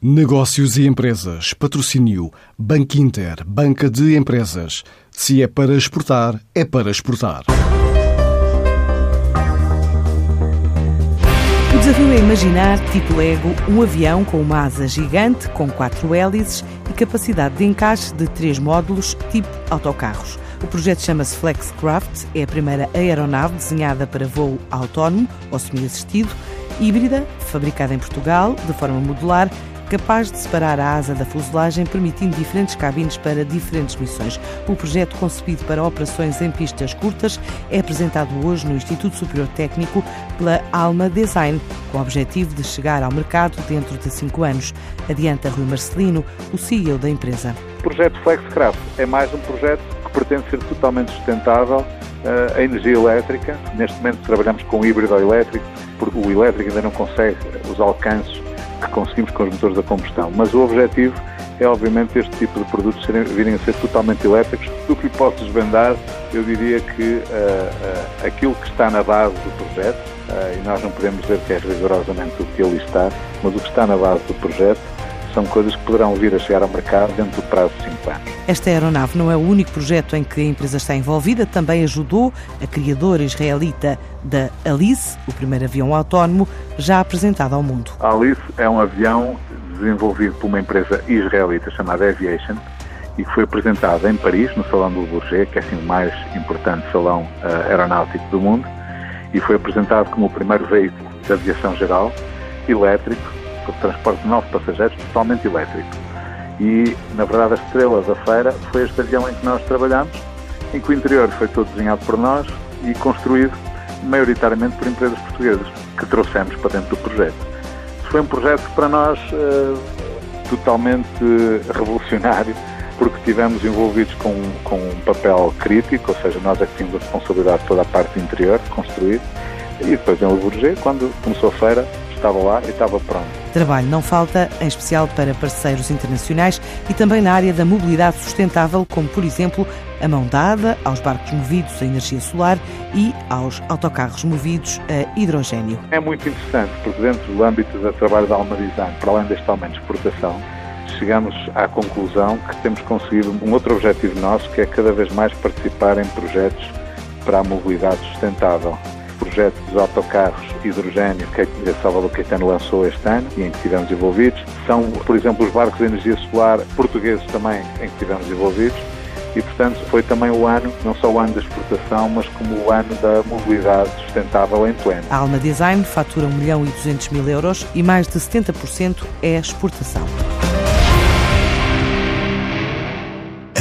Negócios e empresas. Patrocínio. Banco Inter. Banca de empresas. Se é para exportar, é para exportar. O desafio é imaginar, tipo Lego, um avião com uma asa gigante, com quatro hélices e capacidade de encaixe de três módulos, tipo autocarros. O projeto chama-se Flexcraft, é a primeira aeronave desenhada para voo autónomo ou semi-assistido, híbrida, fabricada em Portugal, de forma modular capaz de separar a asa da fuselagem, permitindo diferentes cabines para diferentes missões. O projeto, concebido para operações em pistas curtas, é apresentado hoje no Instituto Superior Técnico pela Alma Design, com o objetivo de chegar ao mercado dentro de cinco anos. Adianta Rui Marcelino, o CEO da empresa. O projeto FlexCraft é mais um projeto que pretende ser totalmente sustentável eh, a energia elétrica. Neste momento trabalhamos com híbrido elétrico, porque o elétrico ainda não consegue os alcances que conseguimos com os motores da combustão. Mas o objetivo é, obviamente, este tipo de produtos serem, virem a ser totalmente elétricos. Do que lhe posso desvendar, eu diria que uh, uh, aquilo que está na base do projeto, uh, e nós não podemos dizer que é rigorosamente o que ali está, mas o que está na base do projeto são coisas que poderão vir a chegar ao mercado dentro do prazo de 5 anos. Esta aeronave não é o único projeto em que a empresa está envolvida, também ajudou a criadora israelita da Alice, o primeiro avião autónomo já apresentado ao mundo. A Alice é um avião desenvolvido por uma empresa israelita chamada Aviation e que foi apresentado em Paris, no Salão do Bourget, que é assim o mais importante salão uh, aeronáutico do mundo, e foi apresentado como o primeiro veículo de aviação geral elétrico de transporte de novos passageiros totalmente elétrico. E, na verdade, a estrela da feira foi este avião em que nós trabalhamos, em que o interior foi todo desenhado por nós e construído maioritariamente por empresas portuguesas, que trouxemos para dentro do projeto. Foi um projeto para nós uh, totalmente revolucionário, porque estivemos envolvidos com, com um papel crítico, ou seja, nós é que tínhamos a responsabilidade de toda a parte interior, construir, e depois em Bourget, quando começou a feira, estava lá e estava pronto. Trabalho não falta, em especial para parceiros internacionais e também na área da mobilidade sustentável, como por exemplo a mão dada aos barcos movidos a energia solar e aos autocarros movidos a hidrogênio. É muito interessante, porque dentro do âmbito do trabalho da Alma Design, para além deste aumento de exportação, chegamos à conclusão que temos conseguido um outro objetivo nosso, que é cada vez mais participar em projetos para a mobilidade sustentável projeto dos autocarros hidrogênio que a Salvador Caetano lançou este ano e em que estivemos envolvidos. São, por exemplo, os barcos de energia solar portugueses também em que estivemos envolvidos e, portanto, foi também o ano, não só o ano da exportação, mas como o ano da mobilidade sustentável em pleno. A Alma Design fatura 1 milhão e 200 mil euros e mais de 70% é exportação.